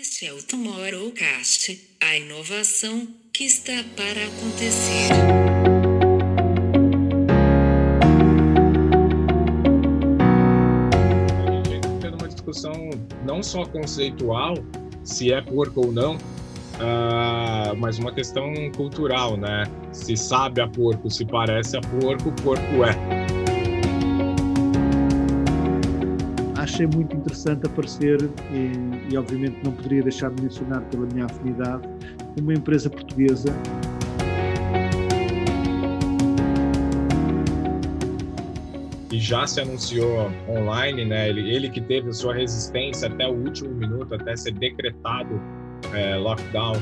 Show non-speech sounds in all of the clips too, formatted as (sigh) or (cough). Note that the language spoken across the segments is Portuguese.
Este é o Tomorrowcast, a inovação que está para acontecer. A gente está tendo uma discussão não só conceitual, se é porco ou não, uh, mas uma questão cultural, né? Se sabe a porco, se parece a porco, porco é. Achei muito interessante aparecer, e, e, obviamente não poderia deixar de mencionar pela minha afinidade, uma empresa portuguesa. E já se anunciou online, né? Ele, ele que teve sua resistência até o último minuto, até ser decretado é, lockdown.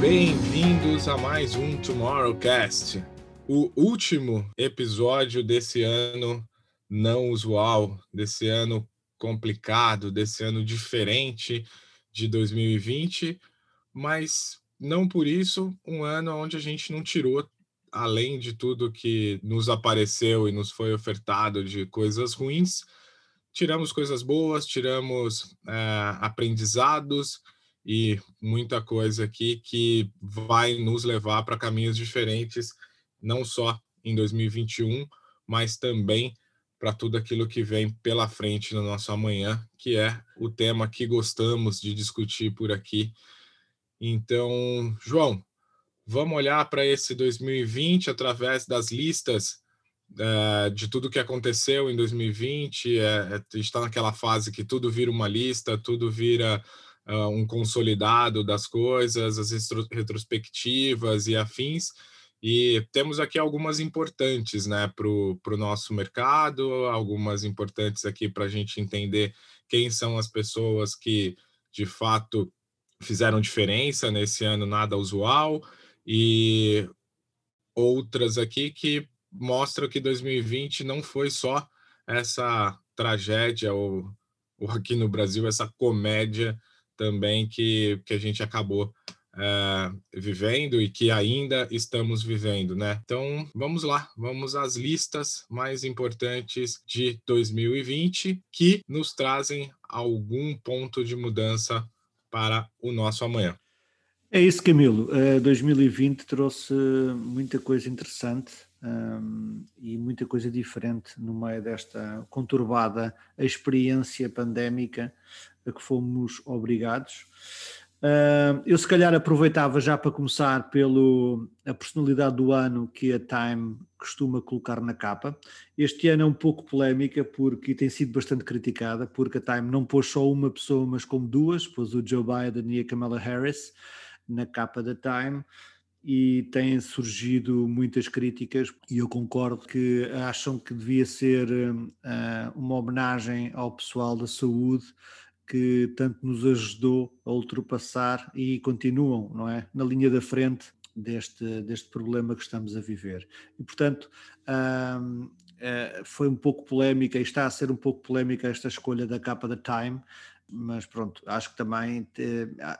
Bem-vindos a mais um Tomorrowcast o último episódio desse ano não usual, desse ano complicado, desse ano diferente de 2020, mas não por isso um ano onde a gente não tirou, além de tudo que nos apareceu e nos foi ofertado de coisas ruins, tiramos coisas boas, tiramos é, aprendizados e muita coisa aqui que vai nos levar para caminhos diferentes não só em 2021, mas também para tudo aquilo que vem pela frente no nosso amanhã, que é o tema que gostamos de discutir por aqui. Então, João, vamos olhar para esse 2020 através das listas é, de tudo que aconteceu em 2020. É, a gente está naquela fase que tudo vira uma lista, tudo vira uh, um consolidado das coisas, as retrospectivas e afins. E temos aqui algumas importantes né, para o nosso mercado, algumas importantes aqui para a gente entender quem são as pessoas que de fato fizeram diferença nesse ano nada usual, e outras aqui que mostram que 2020 não foi só essa tragédia, ou, ou aqui no Brasil, essa comédia também que, que a gente acabou é, vivendo e que ainda estamos vivendo, né? Então, vamos lá, vamos às listas mais importantes de 2020 que nos trazem algum ponto de mudança para o nosso amanhã. É isso, Camilo. Uh, 2020 trouxe muita coisa interessante um, e muita coisa diferente no meio desta conturbada experiência pandémica a que fomos obrigados. Uh, eu se calhar aproveitava já para começar pelo a personalidade do ano que a Time costuma colocar na capa. Este ano é um pouco polémica porque tem sido bastante criticada, porque a Time não pôs só uma pessoa, mas como duas, pôs o Joe Biden e a Kamala Harris na capa da Time e têm surgido muitas críticas e eu concordo que acham que devia ser uh, uma homenagem ao pessoal da saúde que tanto nos ajudou a ultrapassar e continuam, não é, na linha da frente deste, deste problema que estamos a viver. E, portanto, hum, foi um pouco polémica e está a ser um pouco polémica esta escolha da capa da Time, mas pronto, acho que também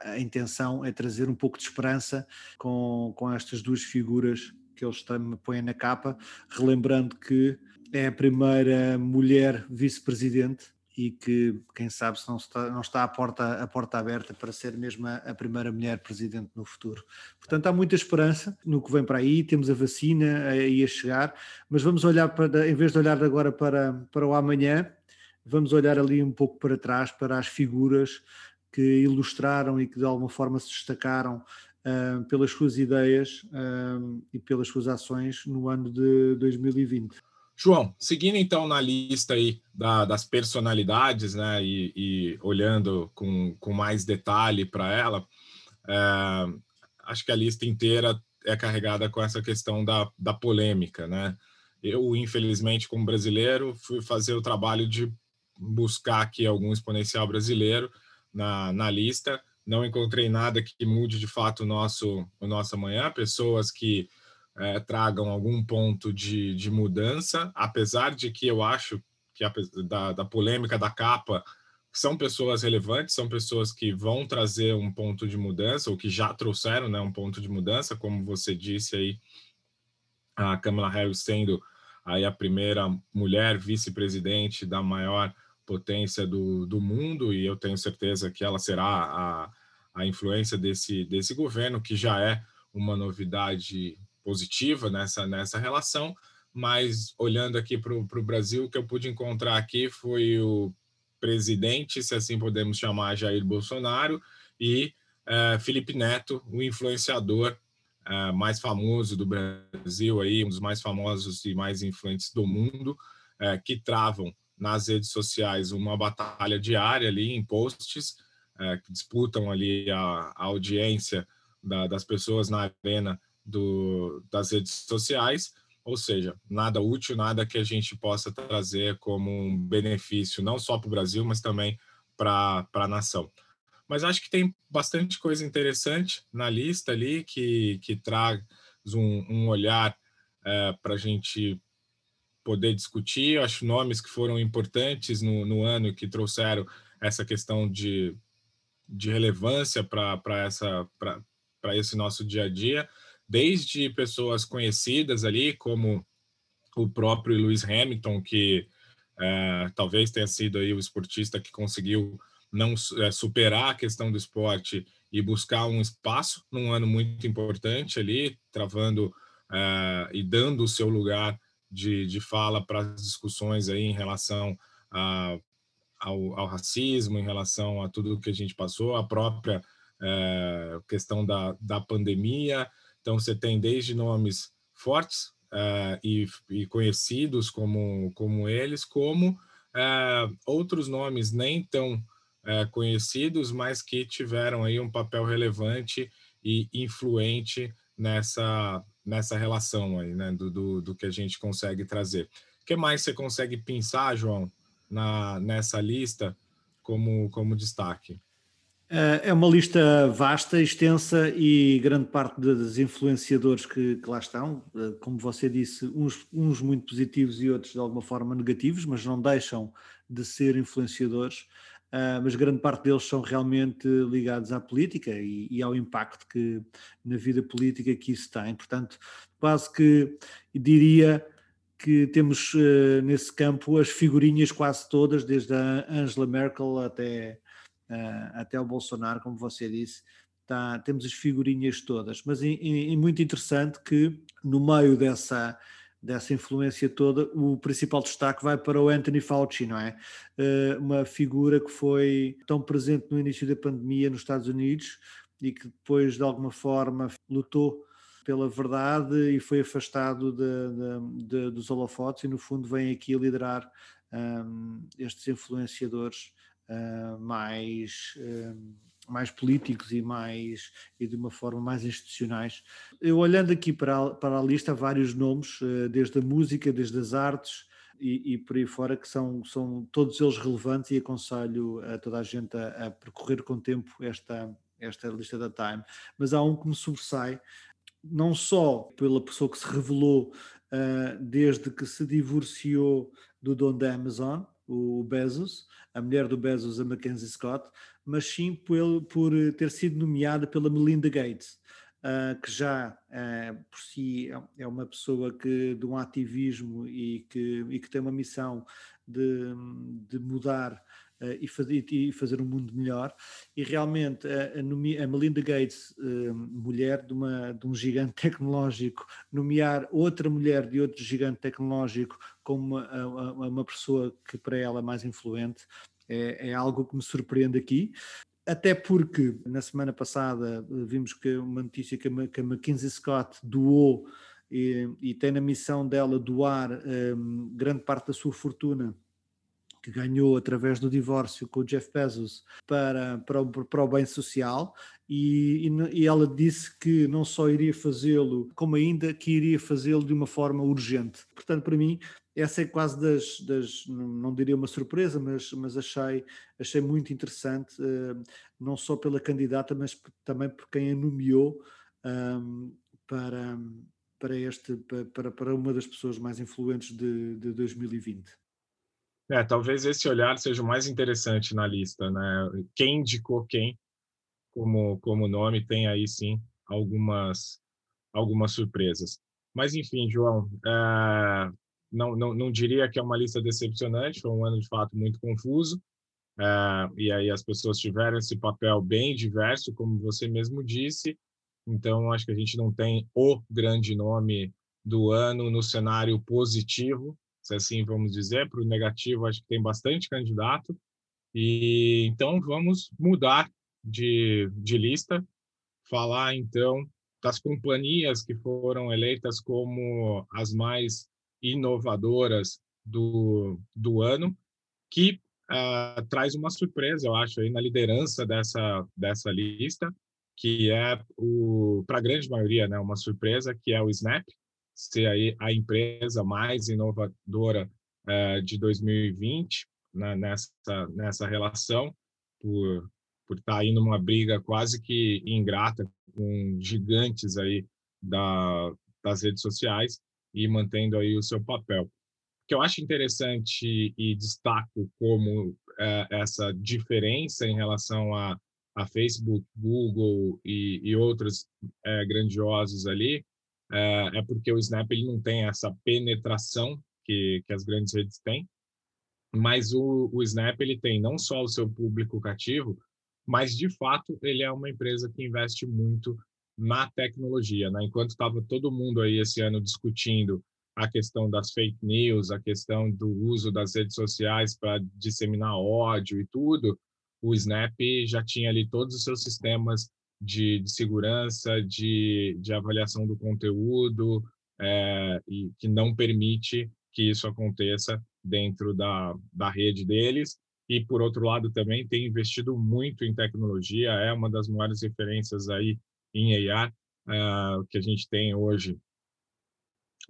a intenção é trazer um pouco de esperança com, com estas duas figuras que eles também põem na capa, relembrando que é a primeira mulher vice-presidente e que, quem sabe, se não está, não está a, porta, a porta aberta para ser mesmo a, a, primeira mulher presidente no futuro. Portanto, há muita esperança no que vem para aí, temos a vacina aí a chegar, mas vamos olhar para, em vez de olhar agora para, para o amanhã, vamos olhar ali um pouco para trás, para as figuras que ilustraram e que de alguma forma se destacaram uh, pelas suas ideias uh, e pelas suas ações no ano de 2020. João, seguindo então na lista aí da, das personalidades, né, e, e, olhando com, com mais detalhe para ela, é, acho que a lista inteira é carregada com essa questão da, da polêmica, né? Eu, infelizmente, como brasileiro, fui fazer o trabalho de buscar aqui algum exponencial brasileiro na, na lista. Não encontrei nada que mude de fato o nosso, o nosso amanhã, pessoas que é, tragam algum ponto de, de mudança, apesar de que eu acho que a, da, da polêmica da capa são pessoas relevantes, são pessoas que vão trazer um ponto de mudança, ou que já trouxeram né, um ponto de mudança, como você disse aí, a Kamala Harris sendo aí a primeira mulher vice-presidente da maior potência do, do mundo, e eu tenho certeza que ela será a, a influência desse, desse governo, que já é uma novidade positiva nessa, nessa relação, mas olhando aqui para o Brasil, o que eu pude encontrar aqui foi o presidente, se assim podemos chamar, Jair Bolsonaro, e é, Felipe Neto, o influenciador é, mais famoso do Brasil, aí, um dos mais famosos e mais influentes do mundo, é, que travam nas redes sociais uma batalha diária ali em posts, que disputam ali a, a audiência da, das pessoas na arena do, das redes sociais, ou seja, nada útil, nada que a gente possa trazer como um benefício, não só para o Brasil, mas também para a nação. Mas acho que tem bastante coisa interessante na lista ali que, que traz um, um olhar é, para a gente poder discutir. Eu acho nomes que foram importantes no, no ano que trouxeram essa questão de, de relevância para esse nosso dia a dia, desde pessoas conhecidas ali, como o próprio Lewis Hamilton, que é, talvez tenha sido aí o esportista que conseguiu não é, superar a questão do esporte e buscar um espaço num ano muito importante ali, travando é, e dando o seu lugar de, de fala para as discussões aí em relação a, ao, ao, racismo, em relação a tudo que a gente passou, a própria é, questão da, da pandemia. Então, você tem desde nomes fortes é, e, e, conhecidos como, como eles, como é, outros nomes nem tão é, conhecidos, mas que tiveram aí um papel relevante e influente nessa, nessa relação aí, né, do, do, do que a gente consegue trazer. O que mais você consegue pensar, João, na, nessa lista como, como destaque? É, é uma lista vasta, extensa e grande parte dos influenciadores que, que, lá estão, é, como você disse, uns, uns muito positivos e outros de alguma forma negativos, mas não deixam de ser influenciadores uh, mas grande parte deles são realmente ligados à política e, e, ao impacto que na vida política que isso tem. Portanto, quase que diria que temos nesse campo as figurinhas quase todas, desde a Angela Merkel até, até o Bolsonaro, como você disse. Tá, temos as figurinhas todas, mas é muito interessante que no meio dessa, dessa influência toda, o principal destaque vai para o Anthony Fauci, não é? Uh, uma figura que foi tão presente no início da pandemia nos Estados Unidos e que depois, de alguma forma, lutou pela verdade e foi afastado de, de, de, dos holofotes e, no fundo, vem aqui liderar um, estes influenciadores uh, mais. Um, mais políticos e mais e de uma forma mais institucionais. Eu olhando aqui para a, para a lista, vários nomes, eh, desde a música, desde as artes e, e por aí fora, que são, são todos eles relevantes e aconselho a toda a gente a, a percorrer com tempo esta, esta lista da Time. Mas há um que me sobressai, não só pela pessoa que se revelou uh, desde que se divorciou do dono da Amazon, o Bezos, a mulher do Bezos, a Mackenzie Scott, mas sim por, por ter sido nomeada pela Melinda Gates, uh, que já uh, por si é, é uma pessoa que de um ativismo e que, e que tem uma missão de, de mudar e, fazer, e, fazer, um mundo melhor. E realmente a, a, Melinda Gates, uh, mulher de, uma, de, um gigante (laughs) tecnológico, nomear outra mulher de outro gigante tecnológico como uma, uma pessoa que para ela é mais influente, é, é algo que me surpreende aqui até porque na semana passada vimos que uma notícia que a, que a McKinsey Scott doou e, e, tem na missão dela doar um, grande parte da sua fortuna que ganhou através do divórcio com o Jeff Bezos para, para, o, para o bem social e, e, ela disse que não só iria fazê-lo, como ainda que iria fazê-lo de uma forma urgente. Portanto, para mim, essa é quase das, das não diria uma surpresa, mas, mas achei, achei muito interessante, uh, não só pela candidata, mas também por quem a nomeou um, para, para, este, para, para uma das pessoas mais influentes de, de 2020. É, talvez esse olhar seja o mais interessante na lista, né? Quem indicou quem como, como nome tem aí sim algumas, algumas surpresas. Mas enfim, João, é, não, não, não diria que é uma lista decepcionante, foi um ano de fato muito confuso, é, e aí as pessoas tiveram esse papel bem diverso, como você mesmo disse, então acho que a gente não tem o grande nome do ano no cenário positivo, se assim vamos dizer, para o negativo acho que tem bastante candidato, e então vamos mudar de, de lista, falar então das companhias que foram eleitas como as mais inovadoras do, do ano, que uh, traz uma surpresa, eu acho, aí na liderança dessa, dessa lista, que é, para a grande maioria, né, uma surpresa, que é o Snap, ser aí a empresa mais inovadora uh, de 2020 né, nessa, nessa relação, por, por estar tá aí numa briga quase que ingrata com gigantes aí da, das redes sociais e mantendo aí o seu papel. O que eu acho interessante e destaco como é, essa diferença em relação a, a Facebook, Google e, e outros é, grandiosos ali é, é, porque o Snap ele não tem essa penetração que, que as grandes redes têm, mas o, o Snap ele tem não só o seu público cativo, mas de fato ele é uma empresa que investe muito na tecnologia, né? Enquanto estava todo mundo aí esse ano discutindo a questão das fake news, a questão do uso das redes sociais para disseminar ódio e tudo, o Snap já tinha ali todos os seus sistemas de, de segurança, de, de avaliação do conteúdo, é, e que não permite que isso aconteça dentro da, da rede deles e por outro lado também tem investido muito em tecnologia, é uma das maiores referências aí em uh, eh, que a gente tem hoje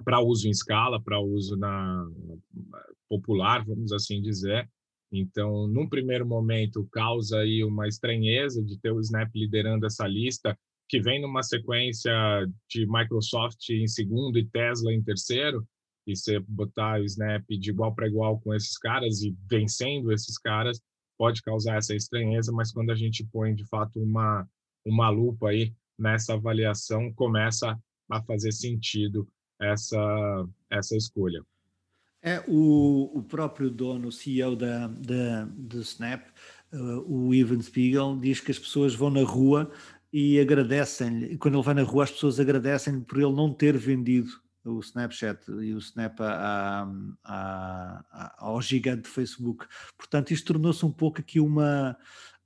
para uso em escala, para uso na popular, vamos assim dizer. Então, num primeiro momento, causa aí uma estranheza de ter o Snap liderando essa lista, que vem numa sequência de Microsoft em segundo e Tesla em terceiro, e você botar o snap de igual para igual com esses caras e vencendo esses caras pode causar essa estranheza, mas quando a gente põe de fato uma uma lupa aí nessa avaliação, começa a fazer sentido essa essa escolha. É o, o próprio dono, o CEO da, da, do Snap, uh, o Ivan Spiegel, diz que as pessoas vão na rua e agradecem-lhe. Quando ele vai na rua, as pessoas agradecem-lhe por ele não ter vendido o Snapchat e o Snap a, a, a, ao gigante Facebook. Portanto, isto tornou-se um pouco aqui uma,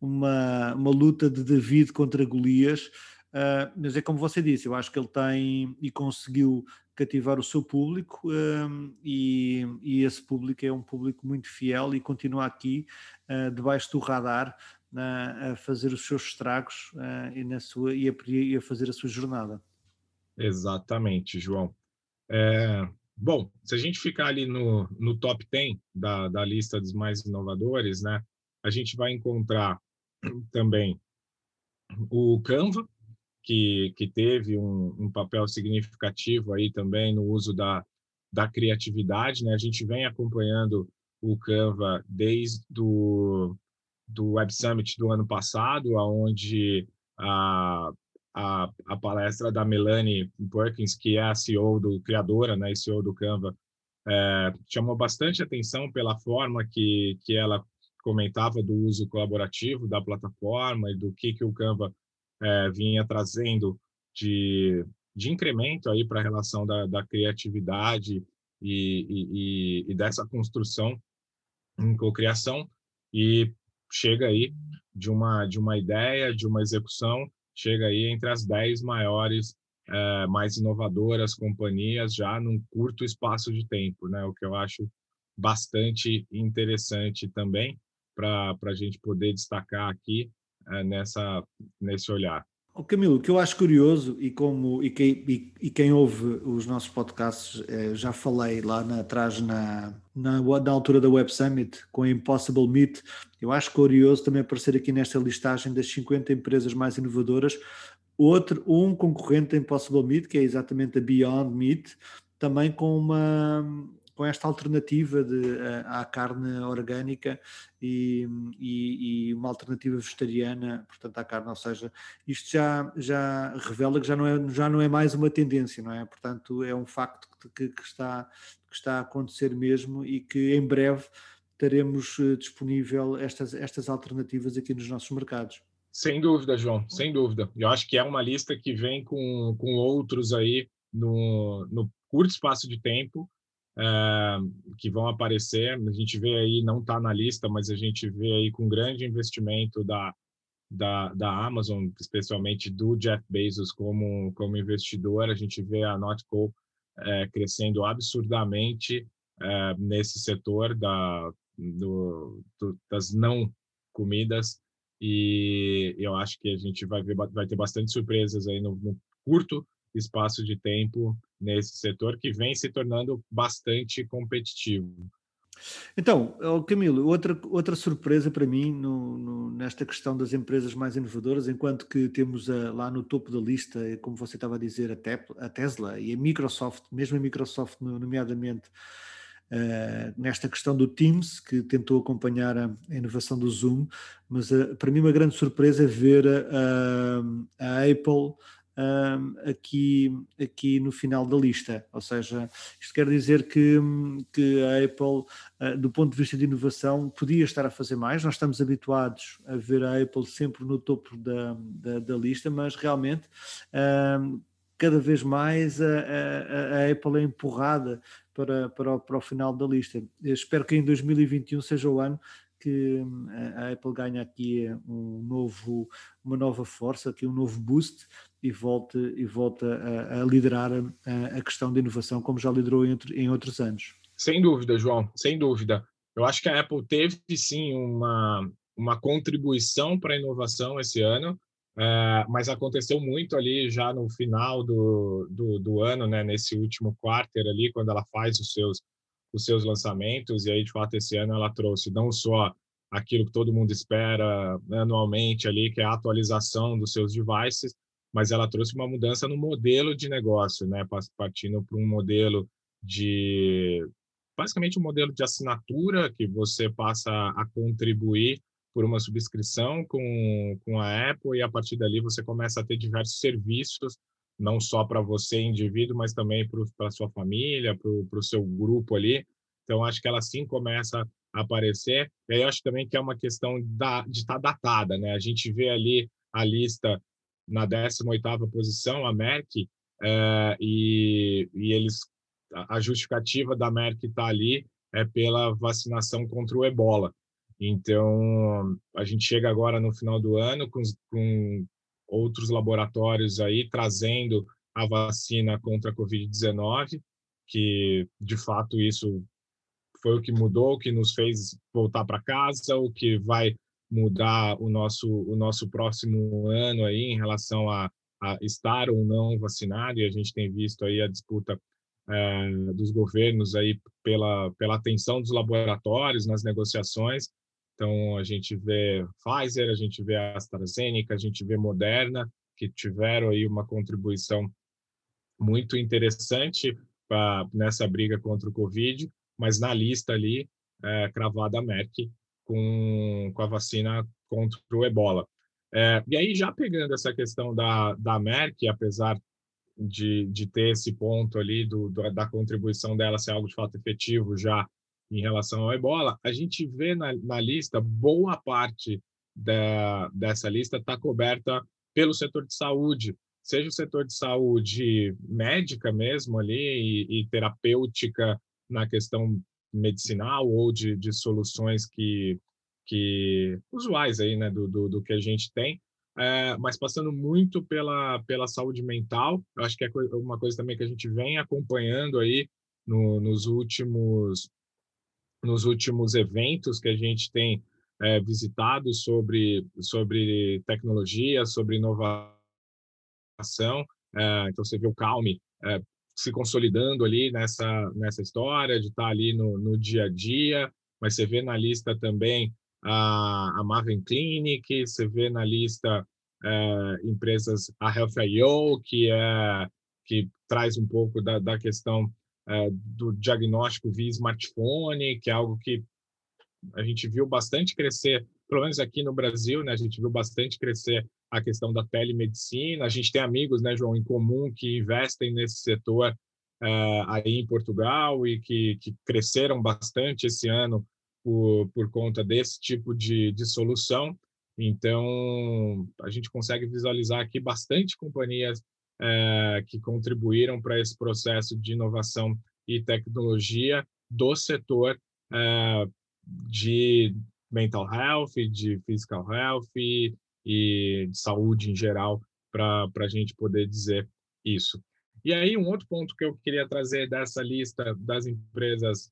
uma, uma luta de David contra Golias. Uh, mas é como você disse, eu acho que ele tem e conseguiu cativar o seu público uh, e, e, esse público é um público muito fiel e continua aqui uh, debaixo do radar a fazer os seus estragos e, na sua, e, a, e a fazer a sua jornada. Exatamente, João. É, bom, se a gente ficar ali no, no top 10 da, da lista dos mais inovadores, né, a gente vai encontrar também o Canva, que, que teve um, um papel significativo aí também no uso da, da criatividade. Né? A gente vem acompanhando o Canva desde do, do Web Summit do ano passado, onde a, a, a palestra da Melanie Perkins, que é a CEO do criadora, né, CEO do Canva, é, chamou bastante atenção pela forma que, que ela comentava do uso colaborativo da plataforma e do que, que o Canva é, vinha trazendo de, de incremento aí para a relação da, da criatividade e, e, e, dessa construção em cocriação e chega aí de uma de uma ideia, de uma execução chega aí entre as 10 maiores, é, mais inovadoras companhias já num curto espaço de tempo, né? O que eu acho bastante interessante também para a gente poder destacar aqui nessa, nesse olhar. Oh, Camilo, o que eu acho curioso e como e quem, e, e quem ouve os nossos podcasts, eh, já falei lá na, atrás na, na, na, altura da Web Summit com a Impossible Meet, eu acho curioso também aparecer aqui nesta listagem das 50 empresas mais inovadoras, outro, um concorrente da Impossible Meet, que é exatamente a Beyond Meat, também com uma com esta alternativa de, uh, à carne orgânica e, e, e, uma alternativa vegetariana, portanto, à carne, ou seja, isto já, já revela que já não, é, já não é mais uma tendência, não é? Portanto, é um facto que que, está, que está a acontecer mesmo e que em breve teremos uh, disponível estas, estas alternativas aqui nos nossos mercados. Sem dúvida, João, sem dúvida. Eu acho que é uma lista que vem com, com outros aí no, no curto espaço de tempo é, que vão aparecer. A gente vê aí, não está na lista, mas a gente vê aí com grande investimento da, da, da Amazon, especialmente do Jeff Bezos como, como investidor. A gente vê a Notco é, crescendo absurdamente é, nesse setor da, do, do, das não comidas e eu acho que a gente vai ver vai ter bastante surpresas aí no, no curto espaço de tempo nesse setor que vem se tornando bastante competitivo. Então, Camilo, outra, outra surpresa para mim no, no, nesta questão das empresas mais inovadoras, enquanto que temos a, lá no topo da lista, como você estava a dizer, a, Tep, a Tesla e a Microsoft, mesmo a Microsoft, nomeadamente uh, nesta questão do Teams, que tentou acompanhar a, a inovação do Zoom, mas uh, para mim uma grande surpresa é ver a, a Apple um, aqui, aqui no final da lista. Ou seja, isto quer dizer que, que a Apple, uh, do ponto de vista de inovação, podia estar a fazer mais. Nós estamos habituados a ver a Apple sempre no topo da, da, da lista, mas realmente. Um, cada vez mais a, a, a, Apple é empurrada para, para, o, para o final da lista. Eu espero que em 2021 seja o ano que hum, a Apple ganhe aqui um novo, uma nova força, aqui um novo boost e volte, e volte a, liderar a, a, questão de inovação como já liderou em, em outros anos. Sem dúvida, João, sem dúvida. Eu acho que a Apple teve sim uma, uma contribuição para a inovação esse ano, é, mas aconteceu muito ali já no final do, do, do, ano, né, nesse último quarter ali, quando ela faz os seus, os seus lançamentos, e aí, de fato, esse ano ela trouxe não só aquilo que todo mundo espera anualmente ali, que é a atualização dos seus devices, mas ela trouxe uma mudança no modelo de negócio, né, partindo para um modelo de basicamente um modelo de assinatura que você passa a contribuir por uma subscrição com, com a Apple e a partir dali você começa a ter diversos serviços, não só para você, indivíduo, mas também para a sua família, para o seu grupo ali. Então, acho que ela sim começa a aparecer. E aí, acho também que é uma questão da, de estar tá datada, né? A gente vê ali a lista na 18ª posição, a Merck, é, e, e eles a justificativa da Merck estar tá ali é pela vacinação contra o ebola. Então, a gente chega agora no final do ano com, com outros laboratórios aí trazendo a vacina contra a Covid-19, que de fato isso foi o que mudou, o que nos fez voltar para casa, o que vai mudar o nosso o nosso próximo ano aí em relação a, a estar ou não vacinado e a gente tem visto aí a disputa é, dos governos aí pela pela atenção dos laboratórios nas negociações. Então, a gente vê Pfizer, a gente vê AstraZeneca, a gente vê Moderna, que tiveram aí uma contribuição muito interessante pra, nessa briga contra o Covid, mas na lista ali, é, cravada a Merck com, com a vacina contra o ebola. É, e aí, já pegando essa questão da, da Merck, apesar de, de ter esse ponto ali do, do, da contribuição dela ser algo de fato efetivo já em relação ao ebola, a gente vê na, na lista, boa parte da, dessa lista está coberta pelo setor de saúde, seja o setor de saúde médica mesmo ali e, e terapêutica na questão medicinal ou de, de soluções que, que usuais aí, né, do, do, do que a gente tem, é, mas passando muito pela, pela saúde mental, eu acho que é uma coisa também que a gente vem acompanhando aí no, nos últimos nos últimos eventos que a gente tem é, visitado sobre, sobre tecnologia, sobre inovação. É, então, você vê o Calme é, se consolidando ali nessa, nessa história, de estar ali no, no dia a dia, mas você vê na lista também a, a Maven Clinic, você vê na lista é, empresas, a Health.io, que, é, que traz um pouco da, da questão é, do diagnóstico via smartphone, que é algo que a gente viu bastante crescer, pelo menos aqui no Brasil, né? A gente viu bastante crescer a questão da telemedicina. A gente tem amigos, né, João, em comum que investem nesse setor uh, aí em Portugal e que, que cresceram bastante esse ano por, por conta desse tipo de, de solução. Então, a gente consegue visualizar aqui bastante companhias é, que contribuíram para esse processo de inovação e tecnologia do setor é, de mental health, de physical health e, de saúde em geral, para a gente poder dizer isso. E aí, um outro ponto que eu queria trazer dessa lista das empresas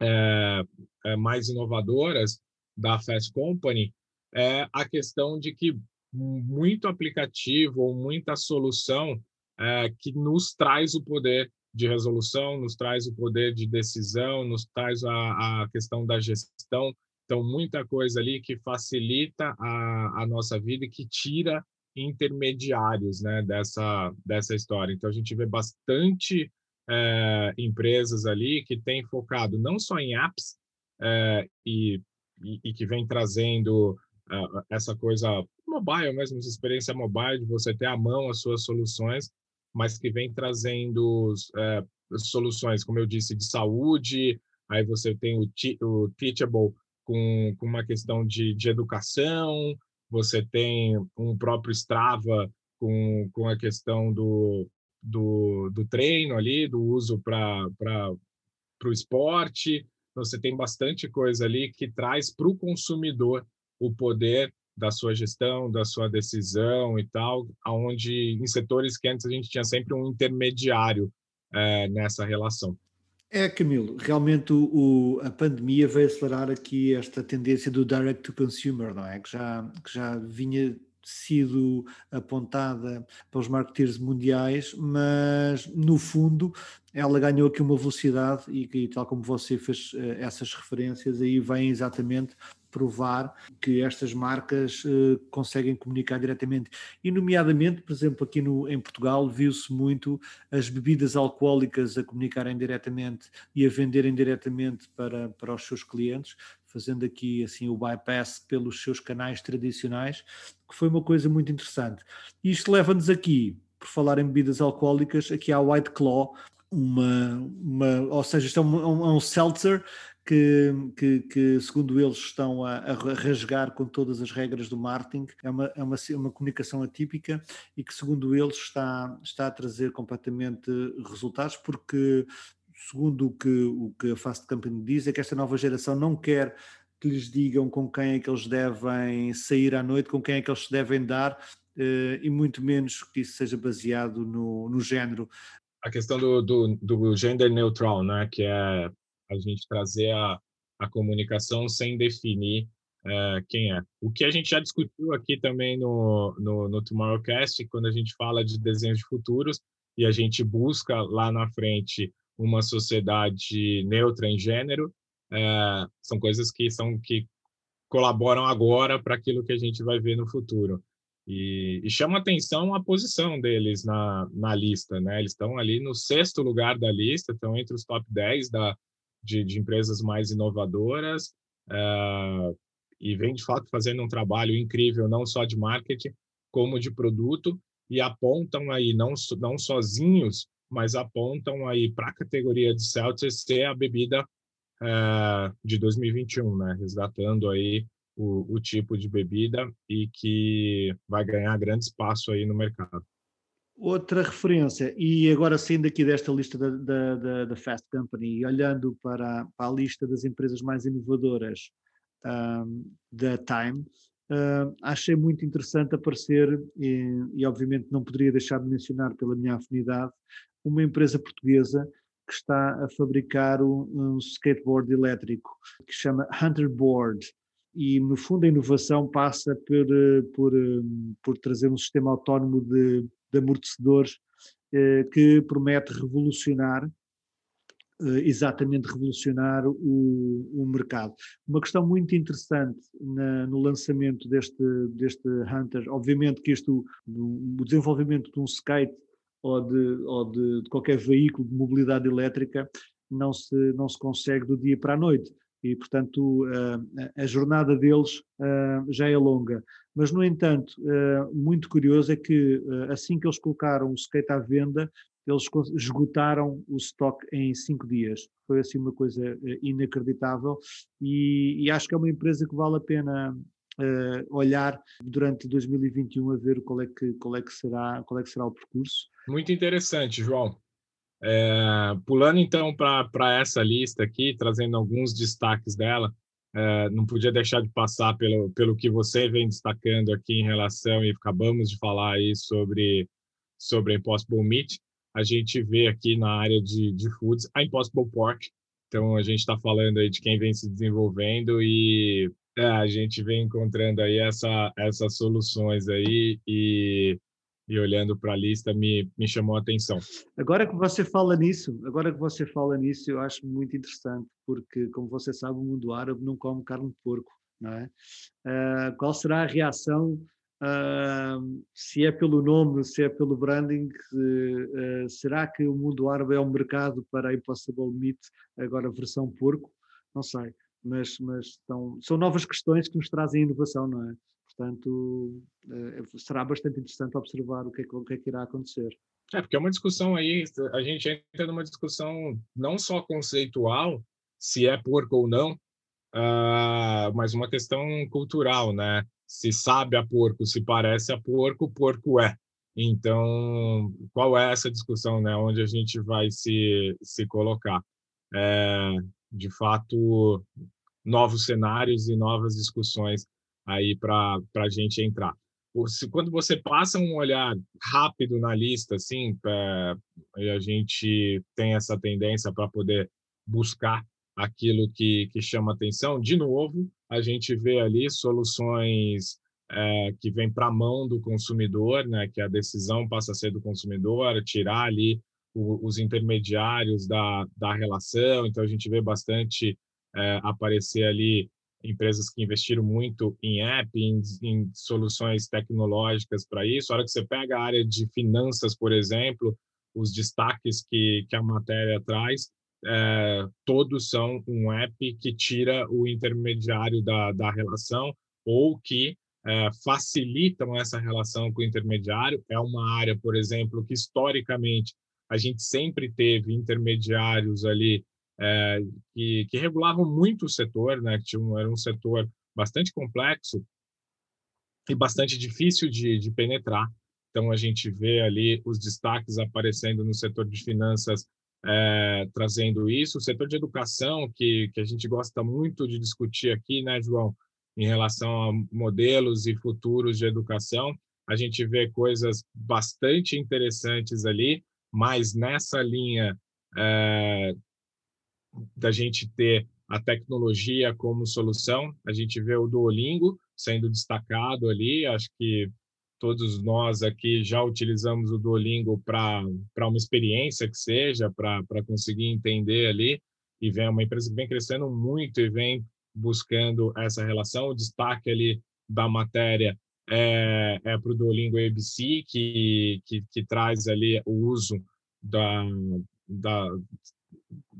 é, é, mais inovadoras da Fast Company é a questão de que muito aplicativo ou muita solução é, que nos traz o poder de resolução, nos traz o poder de decisão, nos traz a, a questão da gestão. Então, muita coisa ali que facilita a, a nossa vida e que tira intermediários né, dessa, dessa história. Então, a gente vê bastante é, empresas ali que têm focado não só em apps é, e, e, e, que vem trazendo uh, essa coisa mobile mesmo, essa experiência mobile de você ter à mão as suas soluções, mas que vem trazendo soluções, como eu disse, de saúde, aí você tem o, o Teachable com, com uma questão de, de educação, você tem um próprio Strava com, com a questão do, do, do treino ali, do uso para o esporte. Você tem bastante coisa ali que traz para o consumidor o poder da sua gestão, da sua decisão e tal, aonde em setores que antes a gente tinha sempre um intermediário é, nessa relação. É, Camilo, realmente o, a pandemia veio acelerar aqui esta tendência do direct to consumer, não é? Que já, que já vinha sido apontada pelos marketeers mundiais, mas no fundo ela ganhou aqui uma velocidade e, e tal como você fez eh, essas referências, aí vem exatamente provar que estas marcas uh, conseguem comunicar diretamente. E, nomeadamente, por exemplo, aqui no, em Portugal, viu-se muito as bebidas alcoólicas a comunicarem diretamente e a venderem diretamente para, para os seus clientes, fazendo aqui assim o bypass pelos seus canais tradicionais, que foi uma coisa muito interessante. Isto leva-nos aqui, por falar em bebidas alcoólicas, aqui à White Claw, uma, uma, ou seja, isto é um, um, um seltzer que, que, que, segundo eles, estão a, a, rasgar com todas as regras do marketing. É uma, é uma, uma comunicação atípica e que, segundo eles, está, está a trazer completamente resultados, porque, segundo o que, o que a Fast Company diz, é que esta nova geração não quer que lhes digam com quem é que eles devem sair à noite, com quem é que eles se devem dar, eh, e muito menos que isso seja baseado no, no género. A questão do, do, do gender neutral, né, que é a gente trazer a, a comunicação sem definir é, quem é. O que a gente já discutiu aqui também no, no, no Tomorrowcast, quando a gente fala de desenhos de futuros e a gente busca lá na frente uma sociedade neutra em gênero, é, são coisas que são que colaboram agora para aquilo que a gente vai ver no futuro. E, e, chama atenção a posição deles na, na lista, né? Eles estão ali no sexto lugar da lista, estão entre os top 10 da, de, de empresas mais inovadoras uh, e vem de fato fazendo um trabalho incrível não só de marketing como de produto e apontam aí não não sozinhos mas apontam aí para a categoria de seltzer ser a bebida uh, de 2021 né? Resgatando aí o, o tipo de bebida e que vai ganhar grande espaço aí no mercado Outra referência, e agora saindo aqui desta lista da, da, da, da Fast Company e olhando para, para, a lista das empresas mais inovadoras um, da Time, uh, achei muito interessante aparecer, e, e, obviamente não poderia deixar de mencionar pela minha afinidade, uma empresa portuguesa que está a fabricar um, um skateboard elétrico que chama Hunter Board e no fundo a inovação passa por, por, por trazer um sistema autónomo de de amortecedores eh, que promete revolucionar eh, exatamente revolucionar o, o, mercado. Uma questão muito interessante na, no lançamento deste, deste Hunter, obviamente que isto, o desenvolvimento de um skate ou de, ou de, de qualquer veículo de mobilidade elétrica não se, não se consegue do dia para a noite e, portanto, a jornada deles já é longa. Mas, no entanto, muito curioso é que assim que eles colocaram o skate à venda, eles esgotaram o estoque em cinco dias. Foi assim uma coisa inacreditável e, e, acho que é uma empresa que vale a pena uh, olhar durante 2021 a ver qual é que qual é que será qual é que será o percurso. Muito interessante, João. É, pulando então para essa lista aqui, trazendo alguns destaques dela, é, não podia deixar de passar pelo, pelo que você vem destacando aqui em relação, e acabamos de falar aí sobre, sobre a Impossible Meat. A gente vê aqui na área de, de foods a Impossible Pork. Então, a gente está falando aí de quem vem se desenvolvendo e é, a gente vem encontrando aí essa, essas soluções aí e e olhando para a lista me, me chamou a atenção. Agora que você fala nisso, agora que você fala nisso, eu acho muito interessante, porque, como você sabe, o mundo árabe não come carne de porco, não é? Uh, qual será a reação, uh, se é pelo nome, se é pelo branding, uh, será que o mundo árabe é um mercado para a Impossible Meat, agora versão porco? Não sei, mas, mas são, são novas questões que nos trazem inovação, não é? Portanto, eh, será bastante interessante observar o que, é, o que é que irá acontecer. É, porque é uma discussão aí, a gente entra numa discussão não só conceitual, se é porco ou não, uh, mas uma questão cultural, né? Se sabe a porco, se parece a porco, porco é. Então, qual é essa discussão, né? Onde a gente vai se, se colocar? É, de fato, novos cenários e novas discussões aí para a gente entrar. Quando você passa um olhar rápido na lista, assim, e a gente tem essa tendência para poder buscar aquilo que, que chama atenção, de novo, a gente vê ali soluções é, que vêm para a mão do consumidor, né, que a decisão passa a ser do consumidor, tirar ali o, os intermediários da, da relação, então a gente vê bastante é, aparecer ali empresas que investiram muito em app, em, em soluções tecnológicas para isso. A hora que você pega a área de finanças, por exemplo, os destaques que, que a matéria traz, é, todos são um app que tira o intermediário da, da relação ou que é, facilitam essa relação com o intermediário. É uma área, por exemplo, que historicamente a gente sempre teve intermediários ali é, que, que, regulavam muito o setor, né? Que tinha um, era um setor bastante complexo e bastante difícil de, de penetrar. Então, a gente vê ali os destaques aparecendo no setor de finanças, é, trazendo isso. O setor de educação, que, que a gente gosta muito de discutir aqui, né, João, em relação a modelos e futuros de educação, a gente vê coisas bastante interessantes ali, mas nessa linha é, da gente ter a tecnologia como solução. A gente vê o Duolingo sendo destacado ali. Acho que todos nós aqui já utilizamos o Duolingo para uma experiência que seja, para conseguir entender ali. E vem uma empresa que vem crescendo muito e vem buscando essa relação. O destaque ali da matéria é, é para o Duolingo ABC, que, que, que traz ali o uso da, da,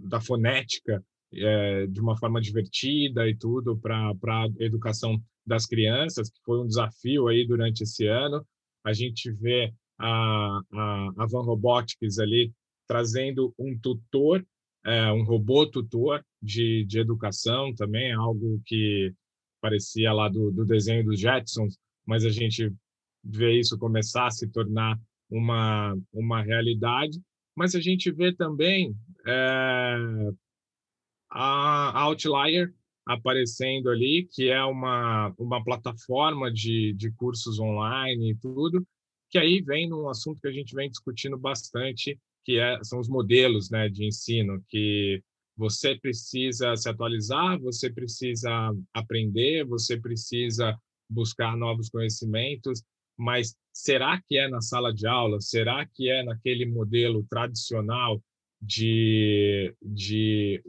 da fonética é, de uma forma divertida e tudo para a educação das crianças, que foi um desafio aí durante esse ano. A gente vê a, a, a Van Robotics ali trazendo um tutor, é, um robô tutor de, de educação também, algo que parecia lá do, do desenho dos Jetsons, mas a gente vê isso começar a se tornar uma, uma realidade. Mas a gente vê também é, a Outlier aparecendo ali, que é uma, uma plataforma de, de cursos online e tudo, que aí vem num assunto que a gente vem discutindo bastante, que é, são os modelos né, de ensino, que você precisa se atualizar, você precisa aprender, você precisa buscar novos conhecimentos, mas será que é na sala de aula? Será que é naquele modelo tradicional de, de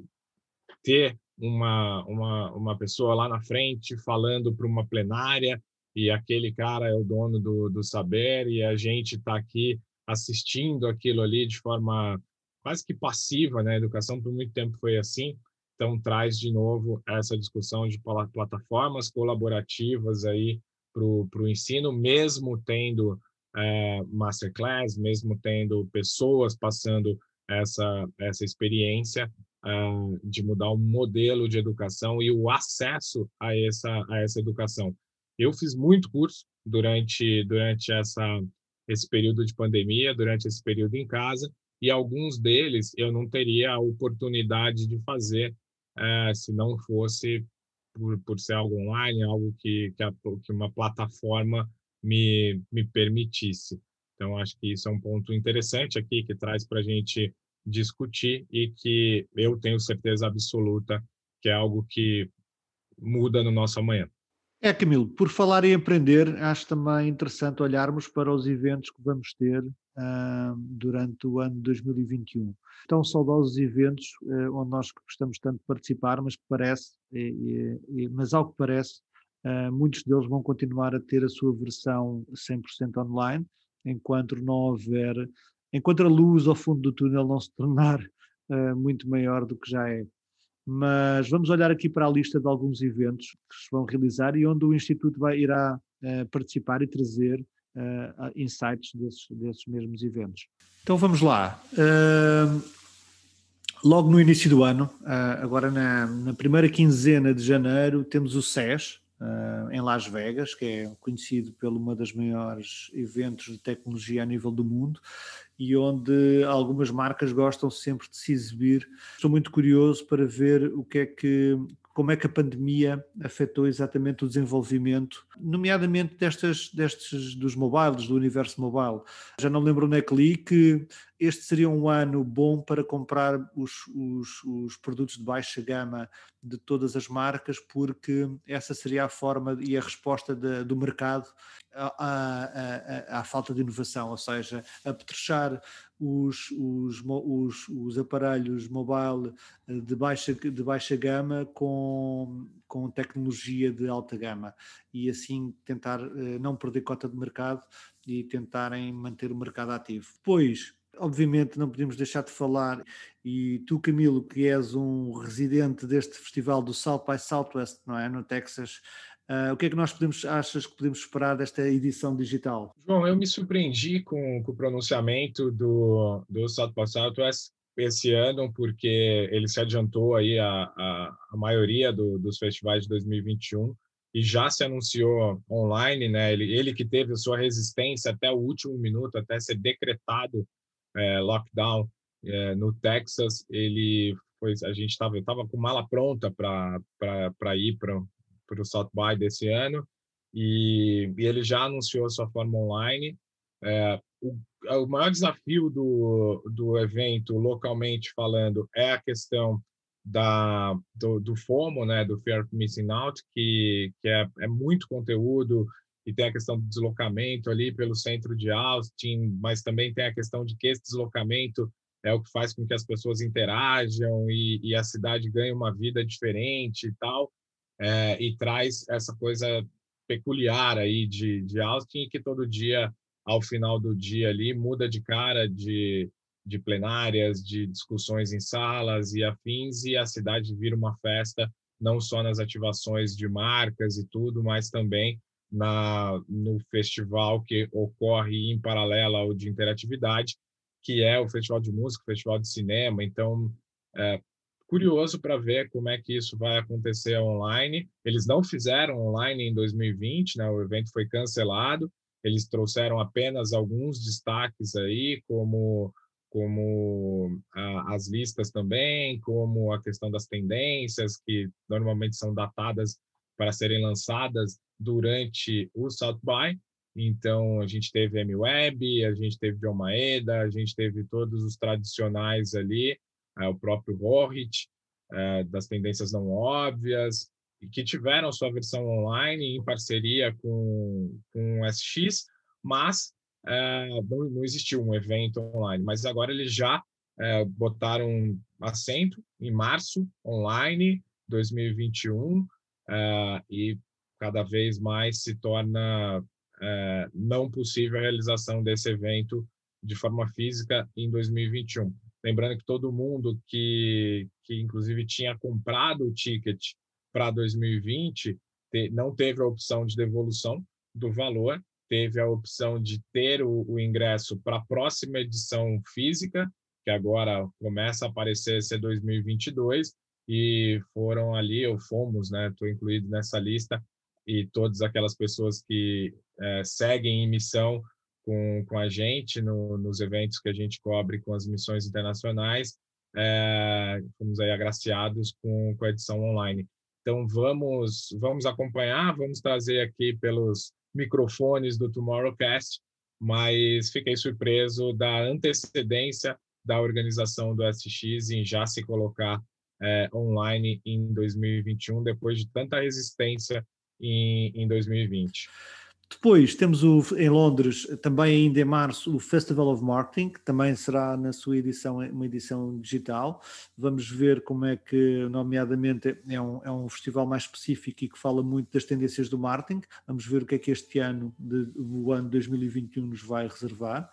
ter uma, uma, uma pessoa lá na frente falando para uma plenária e aquele cara é o dono do, do saber e a gente está aqui assistindo aquilo ali de forma quase que passiva, né? A educação por muito tempo foi assim, então traz de novo essa discussão de plataformas colaborativas aí para o ensino, mesmo tendo é, masterclass, mesmo tendo pessoas passando essa, essa experiência uh, de mudar o modelo de educação e o acesso a essa, a essa educação. Eu fiz muito curso durante, durante essa, esse período de pandemia, durante esse período em casa, e alguns deles eu não teria a oportunidade de fazer uh, se não fosse por, por ser algo online, algo que, que, a, que uma plataforma me, me permitisse. Então, acho que isso é um ponto interessante aqui que traz para a gente discutir e que eu tenho certeza absoluta que é algo que muda no nosso amanhã. É, Camilo, por falar em aprender, acho também interessante olharmos para os eventos que vamos ter uh, durante o ano de 2021. Tão saudosos eventos uh, onde nós gostamos tanto de participar, mas que parece, e, e, mas ao que parece, uh, muitos deles vão continuar a ter a sua versão 100% online, enquanto não houver enquanto a luz ao fundo do túnel não se tornar muito maior do que já é. Mas vamos olhar aqui para a lista de alguns eventos que se vão realizar e onde o Instituto vai, irá uh, participar e trazer uh, insights desses, desses mesmos eventos. Então vamos lá. logo no início do ano, agora na, na primeira quinzena de janeiro, temos o SES, uh, em Las Vegas, que é conhecido pelo uma das maiores eventos de tecnologia a nível do mundo e onde algumas marcas gostam sempre de se exibir. Estou muito curioso para ver o que é que como é que a pandemia afetou exatamente o desenvolvimento, nomeadamente destas, destes dos mobiles, do universo mobile. Já não lembro onde é que li que este seria um ano bom para comprar os, os, os produtos de baixa gama de todas as marcas, porque essa seria a forma e a resposta de, do mercado à, à, à, falta de inovação, ou seja, apetrechar os, os, os, os, aparelhos mobile de baixa, de baixa gama com, com tecnologia de alta gama e assim tentar eh, não perder cota de mercado e tentarem manter o mercado ativo. Depois, obviamente, não podemos deixar de falar, e tu, Camilo, que és um residente deste festival do South by Southwest, não é? No Texas, Uh, o que é que nós podemos, achas que podemos esperar desta edição digital? João, eu me surpreendi com, com o pronunciamento do, do South by Southwest esse ano, porque ele se adiantou aí a, a, a maioria do, dos festivais de 2021 e já se anunciou online, né? Ele, ele que teve a sua resistência até o último minuto, até ser decretado é, lockdown é, no Texas, ele foi, a gente estava tava com mala pronta para ir para o South by desse ano e, e, ele já anunciou sua forma online. É, o, o, maior desafio do, do evento, localmente falando, é a questão da, do, do FOMO, né, do Fear of Missing Out, que, que é, é muito conteúdo e tem a questão do deslocamento ali pelo centro de Austin, mas também tem a questão de que esse deslocamento é o que faz com que as pessoas interajam e, e a cidade ganhe uma vida diferente e tal é, e traz essa coisa peculiar aí de, de Austin que todo dia, ao final do dia ali, muda de cara de, de plenárias, de discussões em salas e afins, e a cidade vira uma festa, não só nas ativações de marcas e tudo, mas também na, no festival que ocorre em paralelo ao de interatividade, que é o Festival de Música, o Festival de Cinema. Então, é, curioso para ver como é que isso vai acontecer online. Eles não fizeram online em 2020, né? O evento foi cancelado. Eles trouxeram apenas alguns destaques aí, como como a, as listas também, como a questão das tendências que normalmente são datadas para serem lançadas durante o South by. Então a gente teve M-Web, a gente teve John Maeda, a gente teve todos os tradicionais ali é, o próprio Rohit, é, das tendências não óbvias, e que tiveram sua versão online em parceria com, com SX, mas é, não, existiu um evento online. Mas agora eles já botaram assento em março, online, 2021, é, e cada vez mais se torna é, não possível a realização desse evento de forma física em 2021. Lembrando que todo mundo que, que inclusive tinha comprado o ticket para 2020 te, não teve a opção de devolução do valor teve a opção de ter o, o ingresso para a próxima edição física, que agora começa a aparecer ser 2022, e foram ali, ou fomos, né? Estou incluído nessa lista, e todas aquelas pessoas que é, seguem em missão com, com a gente no, nos eventos que a gente cobre com as missões internacionais, é, fomos aí agraciados com, com a edição online. Então vamos vamos acompanhar, vamos trazer aqui pelos microfones do Tomorrowcast, mas fiquei surpreso da antecedência da organização do SX em já se colocar é, online em 2021, depois de tanta resistência em, em 2020. Depois temos o, em Londres, também ainda em março, o Festival of Marketing, que também será na sua edição, uma edição digital. Vamos ver como é que, nomeadamente, é um, é um festival mais específico e que fala muito das tendências do marketing. Vamos ver o que é que este ano, de, o ano 2021, nos vai reservar.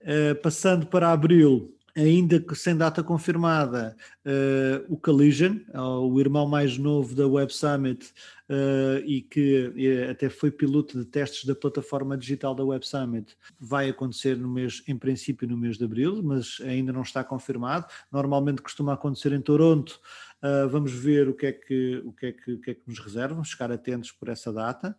Uh, passando para abril, ainda que sem data confirmada, uh, o Collision, o irmão mais novo da Web Summit, uh, e que até foi piloto de testes da plataforma digital da Web Summit, vai acontecer no mês, em princípio no mês de abril, mas ainda não está confirmado. Normalmente costuma acontecer em Toronto. Vamos ver o que, é que, o, que é que, o que é que nos reservam, ficar atentos por essa data.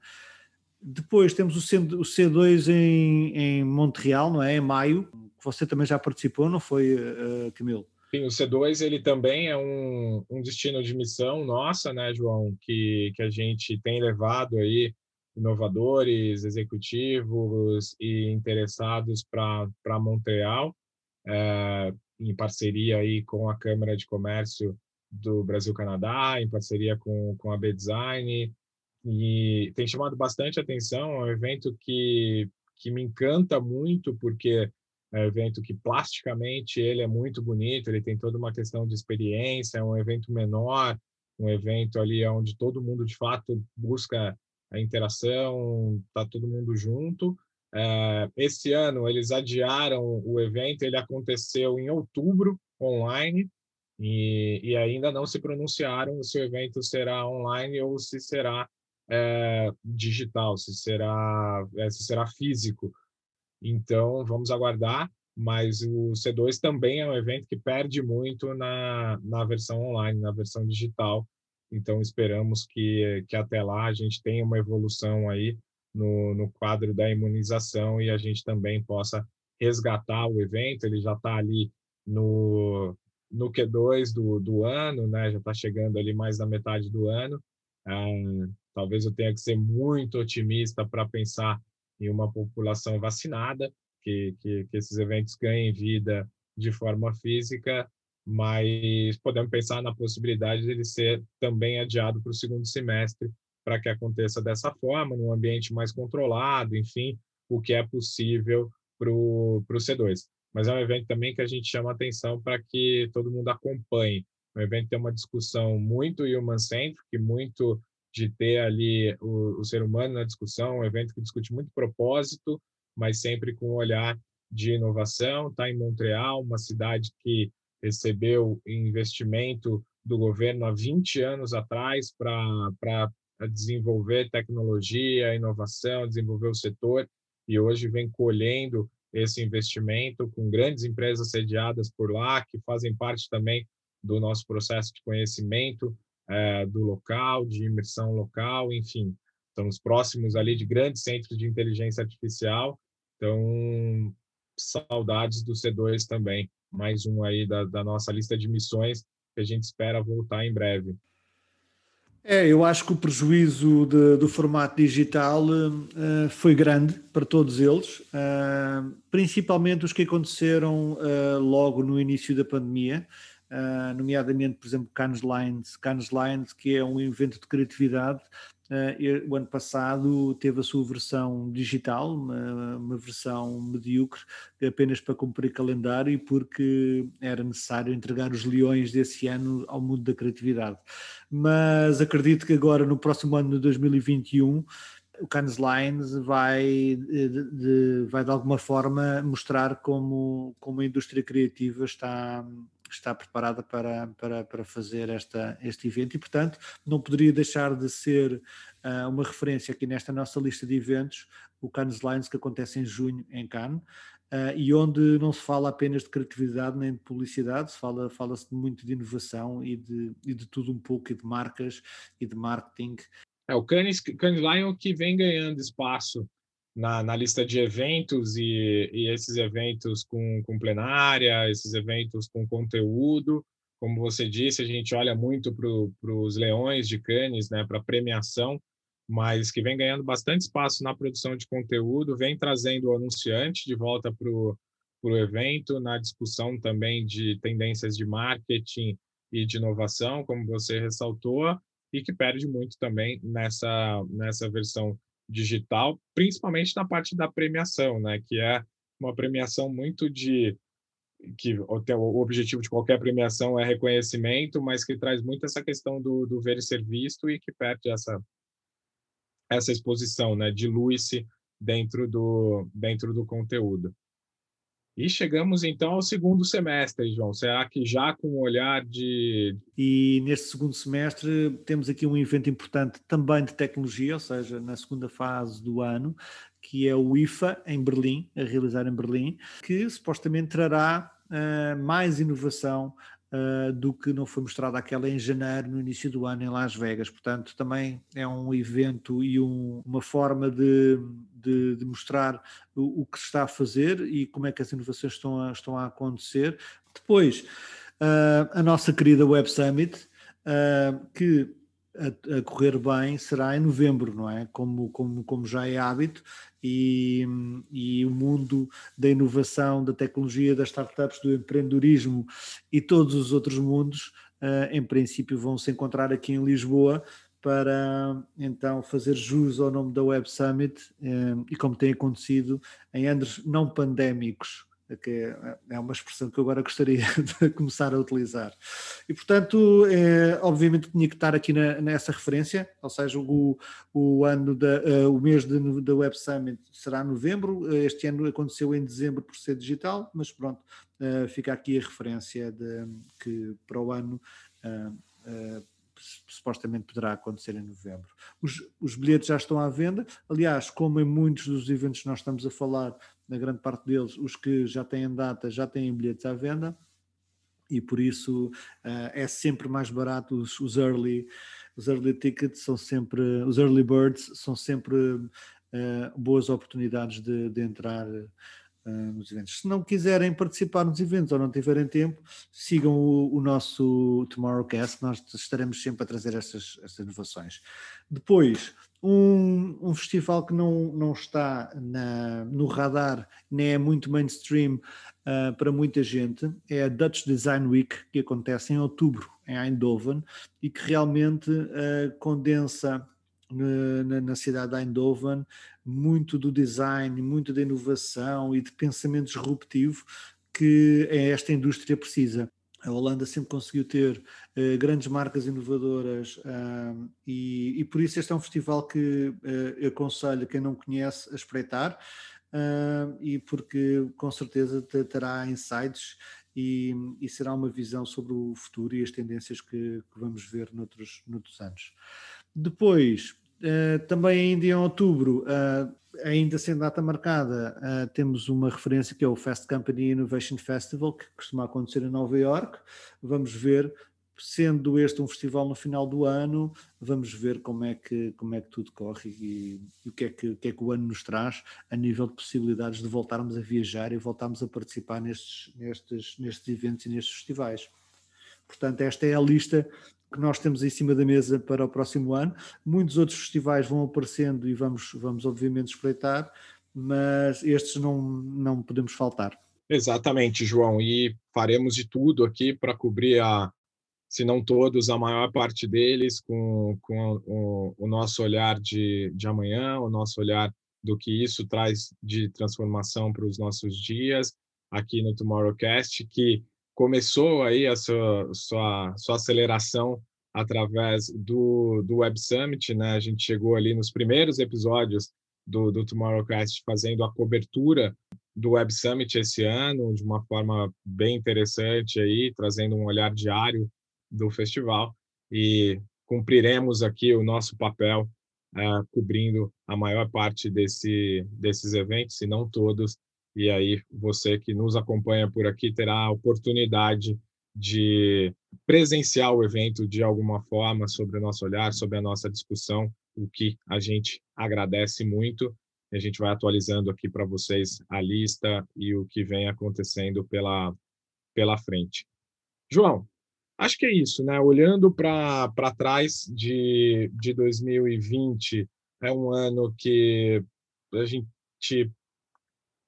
Depois temos o C2 em, em Montreal, não é? Em maio, você também já participou, não foi, uh, Camilo? Sim, o C2 ele também é um, um destino de missão nossa, né, João, que, que a gente tem levado aí inovadores, executivos e interessados para Montreal, é, em parceria aí com a Câmara de Comércio do Brasil-Canadá, em parceria com, com a B-Design, e tem chamado bastante atenção, é um evento que, que me encanta muito, porque é um evento que plasticamente ele é muito bonito, ele tem toda uma questão de experiência, é um evento menor, um evento ali onde todo mundo de fato busca a interação, tá todo mundo junto. É, esse ano eles adiaram o evento, ele aconteceu em outubro online e, e ainda não se pronunciaram se o evento será online ou se será é, digital, se será é, se será físico. Então, vamos aguardar, mas o C2 também é um evento que perde muito na, na versão online, na versão digital. Então, esperamos que, que até lá a gente tenha uma evolução aí no, no quadro da imunização e a gente também possa resgatar o evento. Ele já está ali no, no Q2 do, do ano, né? já está chegando ali mais da metade do ano. Ah, talvez eu tenha que ser muito otimista para pensar em uma população vacinada, que, que, que esses eventos ganhem vida de forma física, mas podemos pensar na possibilidade de ele ser também adiado para o segundo semestre, para que aconteça dessa forma, num ambiente mais controlado, enfim, o que é possível para o C2. Mas é um evento também que a gente chama atenção para que todo mundo acompanhe. O evento tem uma discussão muito human-centric, muito de ter ali o, o, ser humano na discussão, um evento que discute muito propósito, mas sempre com um olhar de inovação. Está em Montreal, uma cidade que recebeu investimento do governo há 20 anos atrás para desenvolver tecnologia, inovação, desenvolver o setor, e hoje vem colhendo esse investimento com grandes empresas sediadas por lá, que fazem parte também do nosso processo de conhecimento é, do local, de imersão local, enfim. Estamos próximos ali de grandes centros de inteligência artificial, então saudades do C2 também. Mais um aí da, da nossa lista de missões que a gente espera voltar em breve. É, eu acho que o prejuízo de, do formato digital uh, foi grande para todos eles, uh, principalmente os que aconteceram uh, logo no início da pandemia uh, nomeadamente, por exemplo, Cannes Lines, Cannes Lines, que é um evento de criatividade. Uh, o ano passado teve a sua versão digital, uma, uma, versão medíocre, apenas para cumprir calendário e porque era necessário entregar os leões desse ano ao mundo da criatividade. Mas acredito que agora, no próximo ano de 2021, o Cannes Lines vai de, de, vai de alguma forma mostrar como, como a indústria criativa está, está preparada para, para, para fazer esta, este evento e, portanto, não poderia deixar de ser uh, uma referência aqui nesta nossa lista de eventos, o Cannes Lines, que acontece em junho em Cannes, uh, e onde não se fala apenas de criatividade nem de publicidade, se fala, fala-se muito de inovação e de, e de tudo um pouco, e de marcas e de marketing. É, o Cannes, Cannes Lion que vem ganhando espaço na, na lista de eventos e, e esses eventos com, com plenária, esses eventos com conteúdo. Como você disse, a gente olha muito para os leões de Cannes, né, para premiação, mas que vem ganhando bastante espaço na produção de conteúdo, vem trazendo o anunciante de volta para o evento, na discussão também de tendências de marketing e de inovação, como você ressaltou, e que perde muito também nessa, nessa versão digital, principalmente na parte da premiação, né, que é uma premiação muito de que o objetivo de qualquer premiação é reconhecimento, mas que traz muito essa questão do, do ver e ser visto e que perde essa essa exposição, né, dilui-se dentro do dentro do conteúdo. E chegamos então ao segundo semestre, João. Será que já com o olhar de. E neste segundo semestre temos aqui um evento importante também de tecnologia, ou seja, na segunda fase do ano, que é o IFA em Berlim, a realizar em Berlim, que supostamente trará uh, mais inovação uh, do que não foi mostrado aquela em janeiro, no início do ano, em Las Vegas. Portanto, também é um evento e um, uma forma de, de, de mostrar o, o, que se está a fazer e como é que as inovações estão a, estão a acontecer. Depois, uh, a nossa querida Web Summit, uh, que a, a, correr bem será em novembro, não é? Como, como, como já é hábito, e, e, o mundo da inovação, da tecnologia, das startups, do empreendedorismo e todos os outros mundos, uh, em princípio, vão se encontrar aqui em Lisboa para então fazer jus ao nome da Web Summit uh, e como tem acontecido em anos não pandémicos que é, é uma expressão que eu agora gostaria (laughs) de começar a utilizar. E, portanto, é, obviamente tinha que estar aqui na, nessa referência, ou seja, o, o ano da, uh, o mês da Web Summit será novembro, este ano aconteceu em dezembro por ser digital, mas pronto, uh, fica aqui a referência de que para o ano supostamente poderá acontecer em novembro. Os, os, bilhetes já estão à venda, aliás, como em muitos dos eventos que nós estamos a falar, na grande parte deles, os que já têm data já têm bilhetes à venda e por isso uh, é sempre mais barato os, os, early os early tickets são sempre os early birds são sempre uh, boas oportunidades de, de entrar nos eventos. Se não quiserem participar nos eventos ou não tiverem tempo, sigam o, o nosso Tomorrowcast, nós estaremos sempre a trazer essas, essas inovações. Depois, um, um, festival que não, não está na, no radar, nem é muito mainstream uh, para muita gente, é a Dutch Design Week, que acontece em outubro, em Eindhoven, e que realmente uh, condensa na, cidade de Eindhoven muito do design, muito da inovação e de pensamento disruptivo que esta indústria precisa. A Holanda sempre conseguiu ter uh, grandes marcas inovadoras uh, e, e, por isso este é um festival que uh, eu aconselho quem não conhece a espreitar e porque com certeza terá insights e, e, será uma visão sobre o futuro e as tendências que, que vamos ver noutros, noutros anos. Depois, Uh, também ainda em outubro, uh, ainda sem data marcada, uh, temos uma referência que é o Fast Company Innovation Festival, que costuma acontecer em Nova York. Vamos ver, sendo este um festival no final do ano, vamos ver como é que, como é que tudo corre e, e o, que é que, o que é que o ano nos traz a nível de possibilidades de voltarmos a viajar e voltarmos a participar nestes, nestes, nestes eventos e nestes festivais. Portanto, esta é a lista que nós temos em cima da mesa para o próximo ano. Muitos outros festivais vão aparecendo e vamos, vamos obviamente espreitar, mas estes não, não podemos faltar. Exatamente, João, e faremos de tudo aqui para cobrir a, se não todos, a maior parte deles com, com o, o nosso olhar de, de amanhã, o nosso olhar do que isso traz de transformação para os nossos dias aqui no Tomorrowcast, que começou aí a sua, sua, sua aceleração através do, do Web Summit, né? A gente chegou ali nos primeiros episódios do, do Tomorrowcast fazendo a cobertura do Web Summit esse ano, de uma forma bem interessante aí, trazendo um olhar diário do festival e cumpriremos aqui o nosso papel uh, cobrindo a maior parte desse, desses eventos, se não todos, e aí você que nos acompanha por aqui terá a oportunidade de presenciar o evento de alguma forma sobre o nosso olhar, sobre a nossa discussão, o que a gente agradece muito. A gente vai atualizando aqui para vocês a lista e o que vem acontecendo pela, pela frente. João, acho que é isso, né? Olhando para trás de, de 2020, é um ano que a gente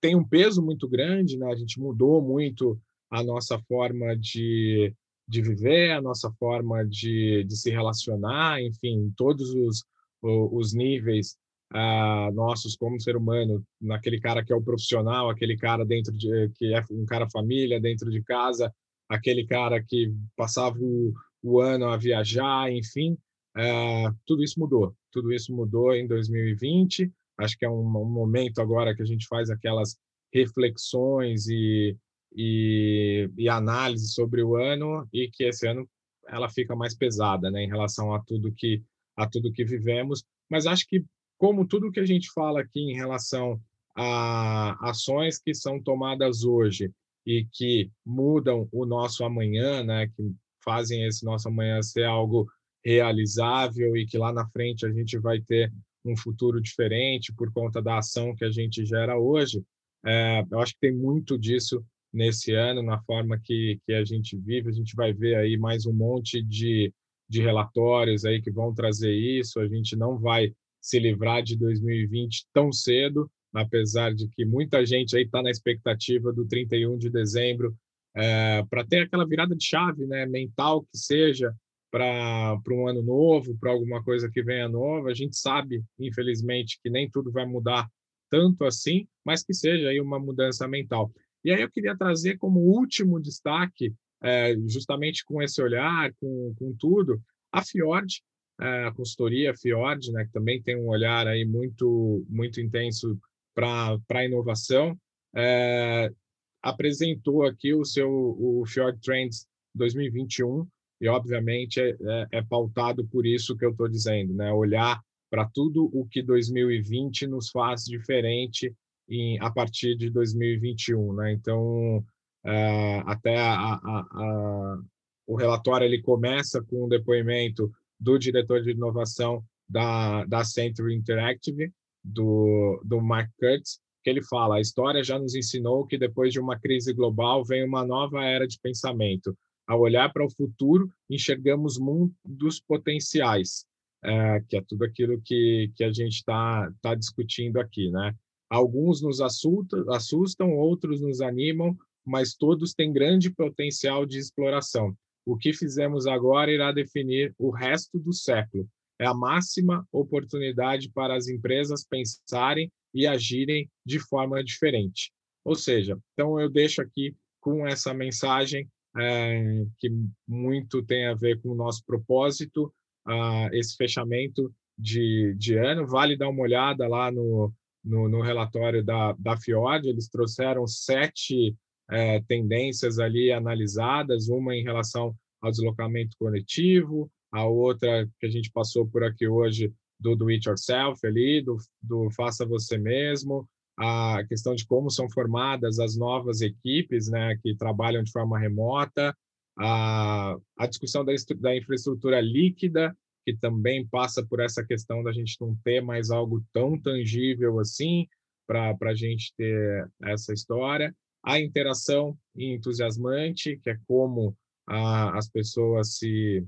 tem um peso muito grande, né? A gente mudou muito a nossa forma de, de viver, a nossa forma de, de se relacionar, enfim, todos os, os níveis uh, nossos como ser humano, naquele cara que é o profissional, aquele cara dentro de que é um cara família dentro de casa, aquele cara que passava o, o ano a viajar, enfim, uh, tudo isso mudou. Tudo isso mudou em 2020. Acho que é um, um momento agora que a gente faz aquelas reflexões e, e, e análise sobre o ano e que esse ano ela fica mais pesada, né, em relação a tudo que a tudo que vivemos. Mas acho que como tudo que a gente fala aqui em relação a ações que são tomadas hoje e que mudam o nosso amanhã, né, que fazem esse nosso amanhã ser algo realizável e que lá na frente a gente vai ter um futuro diferente por conta da ação que a gente gera hoje. É, eu acho que tem muito disso nesse ano, na forma que, que a gente vive. A gente vai ver aí mais um monte de, de relatórios aí que vão trazer isso. A gente não vai se livrar de 2020 tão cedo, apesar de que muita gente aí está na expectativa do 31 de dezembro é, para ter aquela virada de chave, né, mental que seja para um ano novo, para alguma coisa que venha nova. A gente sabe, infelizmente, que nem tudo vai mudar tanto assim, mas que seja aí uma mudança mental. E aí eu queria trazer como último destaque, é, justamente com esse olhar, com, com tudo, a Fjord, a consultoria Fiord, né, que também tem um olhar aí muito muito intenso para a inovação, é, apresentou aqui o seu o Fjord Trends 2021 e obviamente é, é, é pautado por isso que eu estou dizendo, né, olhar para tudo o que 2020 nos faz diferente em, a partir de 2021, né? Então é, até a, a, a, o relatório ele começa com um depoimento do diretor de inovação da, da Century Interactive, do, do Mark Kurtz, que ele fala: a história já nos ensinou que depois de uma crise global vem uma nova era de pensamento. Ao olhar para o futuro, enxergamos mundos potenciais, é, que é tudo aquilo que, que a gente está tá discutindo aqui, né? Alguns nos assustam, assustam, outros nos animam, mas todos têm grande potencial de exploração. O que fizemos agora irá definir o resto do século. É a máxima oportunidade para as empresas pensarem e agirem de forma diferente. Ou seja, então eu deixo aqui com essa mensagem é, que muito tem a ver com o nosso propósito, uh, esse fechamento de, de ano. Vale dar uma olhada lá no, no, no relatório da, da FIOD, eles trouxeram sete é, tendências ali analisadas, uma em relação ao deslocamento coletivo, a outra que a gente passou por aqui hoje do do it yourself ali, do, do faça você mesmo, a questão de como são formadas as novas equipes, né, que trabalham de forma remota, a, a discussão da, da infraestrutura líquida, que também passa por essa questão da gente não ter mais algo tão tangível assim para a gente ter essa história, a interação entusiasmante, que é como a, as pessoas se,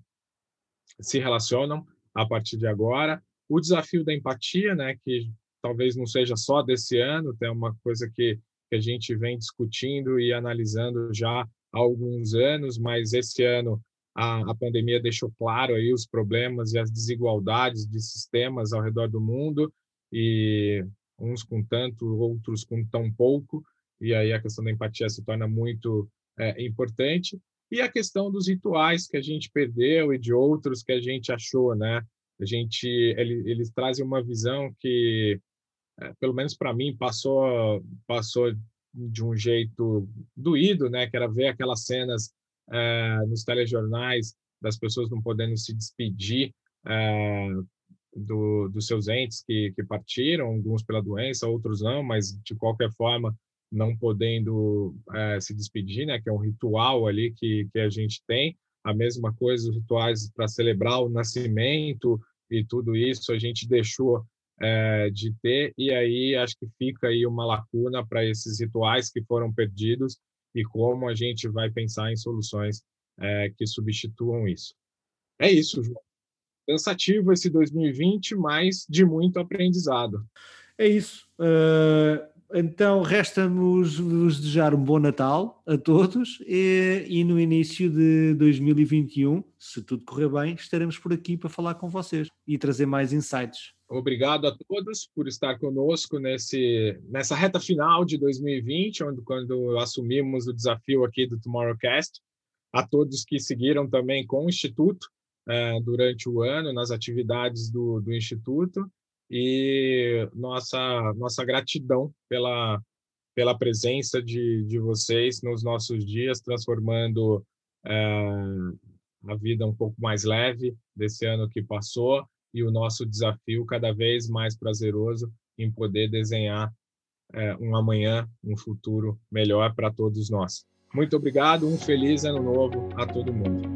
se relacionam a partir de agora, o desafio da empatia, né, que talvez não seja só desse ano, tem uma coisa que, que a gente vem discutindo e analisando já há alguns anos, mas esse ano a, a pandemia deixou claro aí os problemas e as desigualdades de sistemas ao redor do mundo e uns com tanto, outros com tão pouco, e aí a questão da empatia se torna muito é, importante. E a questão dos rituais que a gente perdeu e de outros que a gente achou, né? A gente, ele, eles trazem uma visão que, é, pelo menos para mim, passou, passou de um jeito doído, né? Que era ver aquelas cenas é, nos telejornais das pessoas não podendo se despedir é, do, dos seus entes que, que partiram, alguns pela doença, outros não, mas de qualquer forma não podendo é, se despedir, né? Que é um ritual ali que, que a gente tem. A mesma coisa, os rituais para celebrar o nascimento e tudo isso a gente deixou é, de ter e aí acho que fica aí uma lacuna para esses rituais que foram perdidos e como a gente vai pensar em soluções é, que substituam isso. É isso, João. Cansativo esse 2020, mas de muito aprendizado. É isso. Uh, então, resta-nos vos desejar um bom Natal a todos e, e, no início de 2021, se tudo correr bem, estaremos por aqui para falar com vocês e trazer mais insights. Obrigado a todos por estar conosco nesse, nessa reta final de 2020, onde, quando assumimos o desafio aqui do Tomorrowcast. A todos que seguiram também com o Instituto é, durante o ano, nas atividades do, do Instituto. E nossa, nossa gratidão pela, pela presença de, de vocês nos nossos dias, transformando é, a vida um pouco mais leve desse ano que passou e o nosso desafio cada vez mais prazeroso em poder desenhar é, um amanhã, um futuro melhor para todos nós. Muito obrigado, um feliz ano novo a todo mundo.